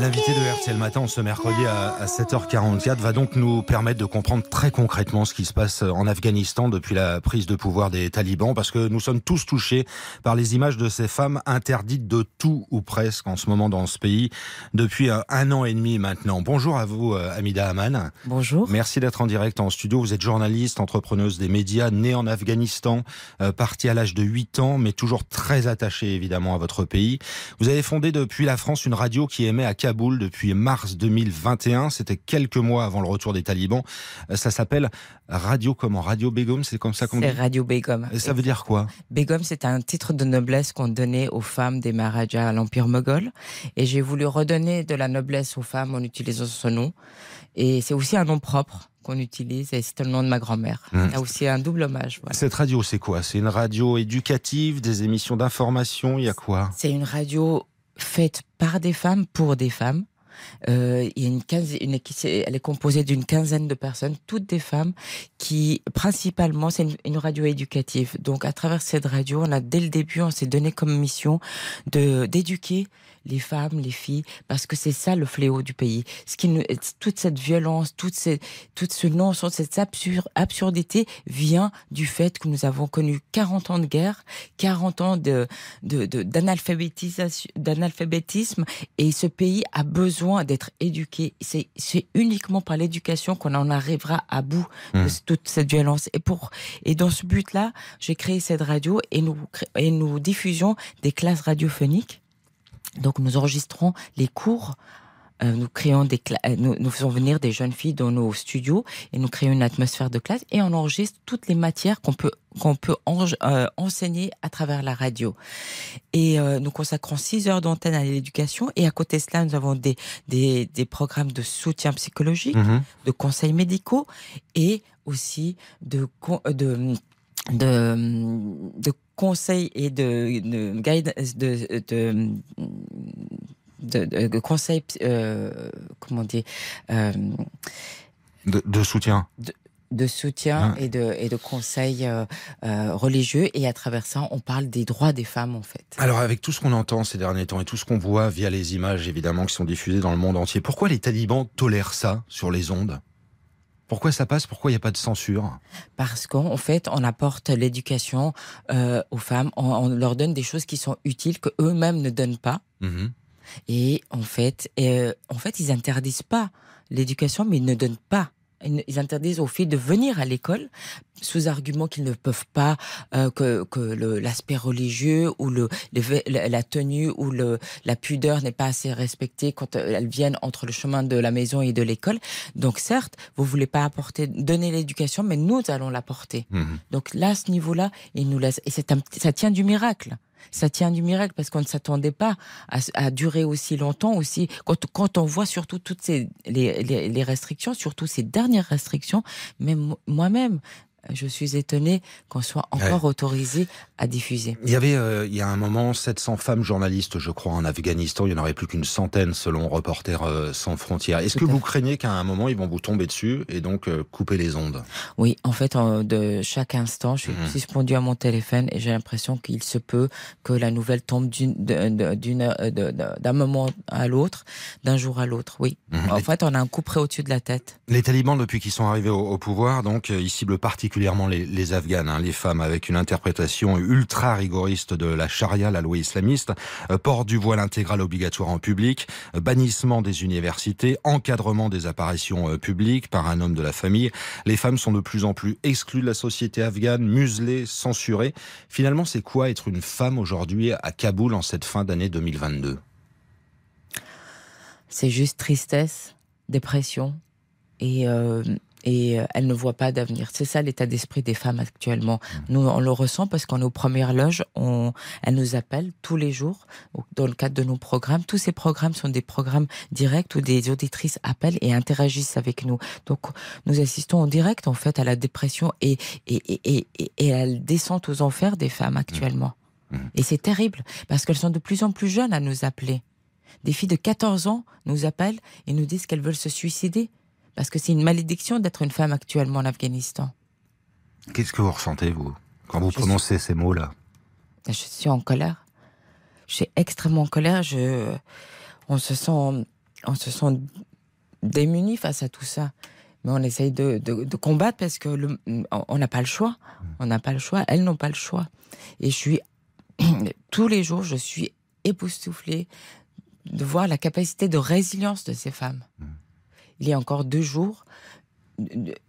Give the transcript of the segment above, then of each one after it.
L'invité de RTL Matin ce mercredi à 7h44 va donc nous permettre de comprendre très concrètement ce qui se passe en Afghanistan depuis la prise de pouvoir des talibans, parce que nous sommes tous touchés par les images de ces femmes interdites de tout ou presque en ce moment dans ce pays depuis un an et demi maintenant. Bonjour à vous, euh, Amida Aman. Bonjour. Merci d'être en direct en studio. Vous êtes journaliste, entrepreneuse des médias, née en Afghanistan, euh, partie à l'âge de 8 ans, mais toujours très attachée évidemment à votre pays. Vous avez fondé depuis la France une radio qui émet à Kaboul depuis mars 2021. C'était quelques mois avant le retour des talibans. Euh, ça s'appelle Radio comment Radio Begum, c'est comme ça qu'on dit C'est Radio Begum. Et ça veut dire quoi Begum, c'est un titre de noblesse qu'on donnait aux femmes des Maharajas à l'Empire moghol. Et j'ai voulu redonner de la noblesse aux femmes en utilisant ce nom. Et c'est aussi un nom propre qu'on utilise et c'est le nom de ma grand-mère. Il y a aussi un double hommage. Cette radio, c'est quoi? C'est une radio éducative, des émissions d'information, il y a quoi? C'est une radio faite par des femmes pour des femmes. Euh, il y a une quinzaine, elle est composée d'une quinzaine de personnes, toutes des femmes, qui principalement c'est une, radio éducative. Donc à travers cette radio, on a dès le début, on s'est donné comme mission de d'éduquer les femmes, les filles, parce que c'est ça le fléau du pays. Ce qui nous, toute cette violence, toute, toute ce non-sens, cette absurdité vient du fait que nous avons connu 40 ans de guerre, 40 ans de, de, de d'analphabétisme, et ce pays a besoin d'être éduqué. C'est, uniquement par l'éducation qu'on en arrivera à bout de mmh. toute cette violence. Et pour, et dans ce but-là, j'ai créé cette radio et nous, et nous diffusions des classes radiophoniques donc nous enregistrons les cours nous créons des euh, nous, nous, faisons venir des jeunes filles dans nos studios et nous créons une atmosphère de classe et on enregistre toutes les matières qu'on peut qu'on peut euh, enseigner à travers la radio. Et euh, nous consacrons six heures d'antenne à l'éducation et à côté de cela, nous avons des, des, des programmes de soutien psychologique, mmh. de conseils médicaux et aussi de, de de, de conseils et de, de de, de de, de, conseils, euh, comment dire, euh, de, de, soutien. De, de soutien et, de, et de conseils euh, euh, religieux. Et à travers ça, on parle des droits des femmes, en fait. Alors, avec tout ce qu'on entend ces derniers temps et tout ce qu'on voit via les images, évidemment, qui sont diffusées dans le monde entier, pourquoi les talibans tolèrent ça sur les ondes? Pourquoi ça passe? Pourquoi il n'y a pas de censure? Parce qu'en fait, on apporte l'éducation euh, aux femmes, on, on, leur donne des choses qui sont utiles que eux-mêmes ne donnent pas. Mmh. Et en fait, euh, en fait, ils interdisent pas l'éducation, mais ils ne donnent pas ils interdisent aux filles de venir à l'école sous argument qu'ils ne peuvent pas euh, que, que l'aspect religieux ou le, la tenue ou le, la pudeur n'est pas assez respectée quand elles viennent entre le chemin de la maison et de l'école. Donc certes, vous voulez pas apporter donner l'éducation, mais nous allons l'apporter. Mmh. Donc là, à ce niveau-là, ils nous laissent et c'est ça tient du miracle ça tient du miracle parce qu'on ne s'attendait pas à, durer aussi longtemps aussi. Quand, on voit surtout toutes ces les, les restrictions, surtout ces dernières restrictions, même moi-même, je suis étonné qu'on soit encore ouais. autorisé à diffuser. Il y avait, euh, il y a un moment, 700 femmes journalistes, je crois, en Afghanistan. Il n'y en aurait plus qu'une centaine, selon Reporters euh, sans frontières. Est-ce que vous craignez qu'à un moment, ils vont vous tomber dessus et donc euh, couper les ondes? Oui, en fait, de chaque instant, je suis mmh. suspendu à mon téléphone et j'ai l'impression qu'il se peut que la nouvelle tombe d'un moment à l'autre, d'un jour à l'autre. Oui. Mmh. En fait, on a un coup près au-dessus de la tête. Les talibans, depuis qu'ils sont arrivés au, au pouvoir, donc, ils ciblent particulièrement particulièrement les, Afghanes, hein, les femmes, avec une interprétation ultra rigoriste de la charia, la loi islamiste, euh, port du voile intégral obligatoire en public, euh, bannissement des universités, encadrement des apparitions euh, publiques par un homme de la famille. Les femmes sont de plus en plus exclues de la société afghane, muselées, censurées. Finalement, c'est quoi être une femme aujourd'hui à Kaboul en cette fin d'année 2022 C'est juste tristesse, dépression et et euh, elles ne voient pas d'avenir. C'est ça l'état d'esprit des femmes actuellement. Mmh. Nous, on le ressent parce qu'on est aux premières loges, on, elles nous appellent tous les jours dans le cadre de nos programmes. Tous ces programmes sont des programmes directs où des auditrices appellent et interagissent avec nous. Donc, nous assistons en direct, en fait, à la dépression et, et, et, et, et à la descente aux enfers des femmes actuellement. Mmh. Et c'est terrible, parce qu'elles sont de plus en plus jeunes à nous appeler. Des filles de 14 ans nous appellent et nous disent qu'elles veulent se suicider, parce que c'est une malédiction d'être une femme actuellement en Afghanistan. Qu'est-ce que vous ressentez, vous, quand vous prononcez ces mots-là? Je suis en colère. Je suis extrêmement en colère. Je... On se sent, on se sent démunis face à tout ça. Mais on essaye de, de, combattre parce que le, on n'a pas le choix. On n'a pas le choix. Elles n'ont pas le choix. Et je suis tous les jours, je suis époustouflée de voir la capacité de résilience de ces femmes. Il y a encore deux jours,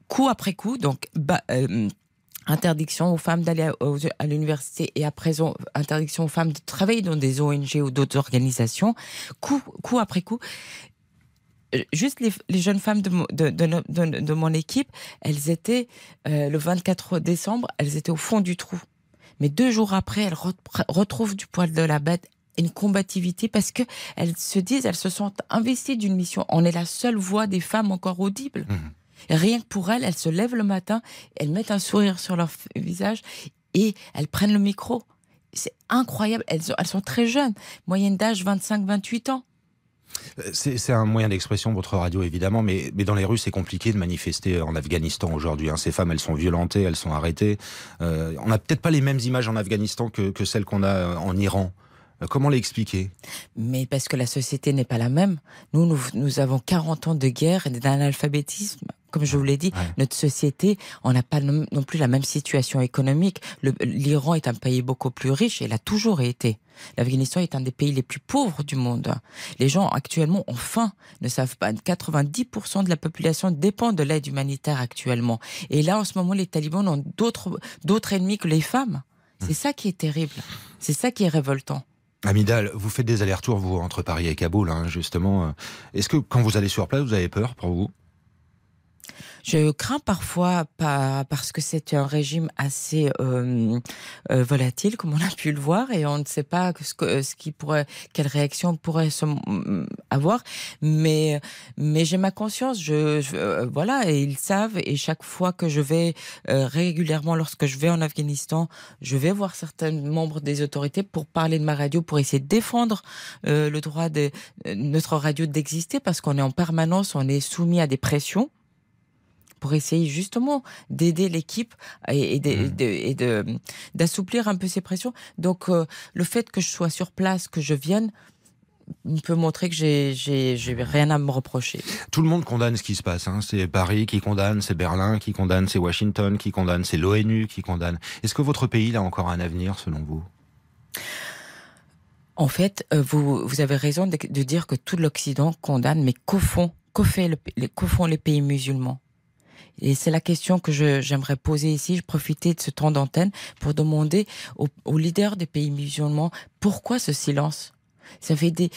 coup après coup, donc euh, interdiction aux femmes d'aller à, l'université et à présent interdiction aux femmes de travailler dans des ONG ou d'autres organisations, coup, après coup. Euh, juste les, jeunes femmes de, mon équipe, elles étaient, euh, le 24 décembre, elles étaient au fond du trou. Mais deux jours après, elles retrouvent du poil de la bête une combativité parce que elles se disent, elles se sentent investies d'une mission. On est la seule voix des femmes encore audible. Mmh. Rien que pour elles, elles se lèvent le matin, elles mettent un sourire sur leur visage et elles prennent le micro. C'est incroyable. Elles, elles sont très jeunes, moyenne d'âge 25-28 ans. Euh, c'est un moyen d'expression, votre radio évidemment, mais, mais dans les rues c'est compliqué de manifester en Afghanistan aujourd'hui. Hein. Ces femmes, elles sont violentées, elles sont arrêtées. Euh, on n'a peut-être pas les mêmes images en Afghanistan que, que celles qu'on a en Iran. Euh, comment l'expliquer? Mais parce que la société n'est pas la même. Nous, nous, nous avons 40 ans de guerre et d'analphabétisme. Comme je vous l'ai dit, notre société, on n'a pas non, plus la même situation économique. L'Iran est un pays beaucoup plus riche et l'a toujours été. L'Afghanistan est un des pays les plus pauvres du monde. Les gens actuellement ont faim, ne savent pas. 90% de la population dépend de l'aide humanitaire actuellement. Et là, en ce moment, les talibans ont d'autres, ennemis que les femmes. C'est hmm. ça qui est terrible. C'est ça qui est révoltant. Amidal, vous faites des allers-retours, vous, entre Paris et Kaboul, hein, justement. Est-ce que quand vous allez sur place, vous avez peur pour vous? Je crains parfois pas parce que c'est un régime assez euh, euh, volatile, comme on a pu le voir, et on ne sait pas ce, que, ce qui pourrait, quelle réaction pourrait se, avoir. Mais mais j'ai ma conscience. Je, euh, voilà, et ils savent. Et chaque fois que je vais régulièrement, lorsque je vais en Afghanistan, je vais voir certains membres des autorités pour parler de ma radio, pour essayer de défendre le droit de notre radio d'exister, parce qu'on est en permanence, on est soumis à des pressions pour essayer justement d'aider l'équipe et, mmh. d'assouplir un peu ces pressions. Donc euh, le fait que je sois sur place, que je vienne, peut montrer que j'ai rien à me reprocher. Tout le monde condamne ce qui se passe. Hein. C'est Paris qui condamne, c'est Berlin qui condamne, c'est Washington qui condamne, c'est l'ONU qui condamne. Est-ce que votre pays a encore un avenir selon vous? En fait, euh, vous, vous avez raison de, dire que tout l'Occident condamne, mais qu'au fond, qu'au font les pays musulmans? Et c'est la question que j'aimerais poser ici. Je profiter de ce temps d'antenne pour demander aux, leaders des pays musulmans pourquoi ce silence? Ça fait des.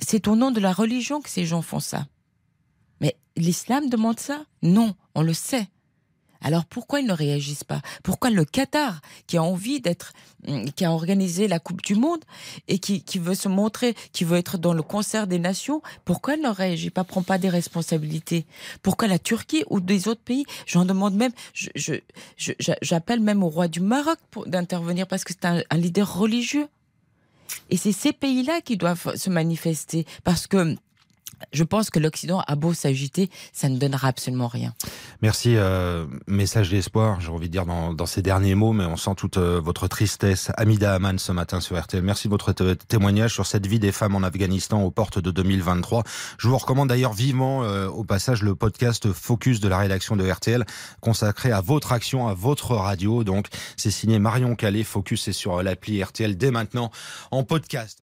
C'est au nom de la religion que ces gens font ça. Mais l'islam demande ça? Non, on le sait. Alors pourquoi ils ne réagissent pas? Pourquoi le Qatar, qui a envie d'être, hum, qui a organisé la Coupe du Monde et qui, veut se montrer, qui veut être dans le concert des nations, pourquoi il ne réagit pas, prend pas des responsabilités? Pourquoi la Turquie ou des autres pays? J'en demande même, j'appelle même au roi du Maroc d'intervenir parce que c'est un leader religieux. Et c'est ces pays-là qui doivent se manifester parce que je pense que l'Occident a beau s'agiter, ça ne donnera absolument rien. Merci. Euh, message d'espoir, j'ai envie de dire dans, dans, ces derniers mots, mais on sent toute euh, votre tristesse. Amida Aman ce matin sur RTL. Merci de votre témoignage sur cette vie des femmes en Afghanistan aux portes de 2023. Je vous recommande d'ailleurs vivement euh, au passage le podcast Focus de la rédaction de RTL consacré à votre action, à votre radio. Donc c'est signé Marion Calais. Focus est sur l'appli RTL dès maintenant en podcast.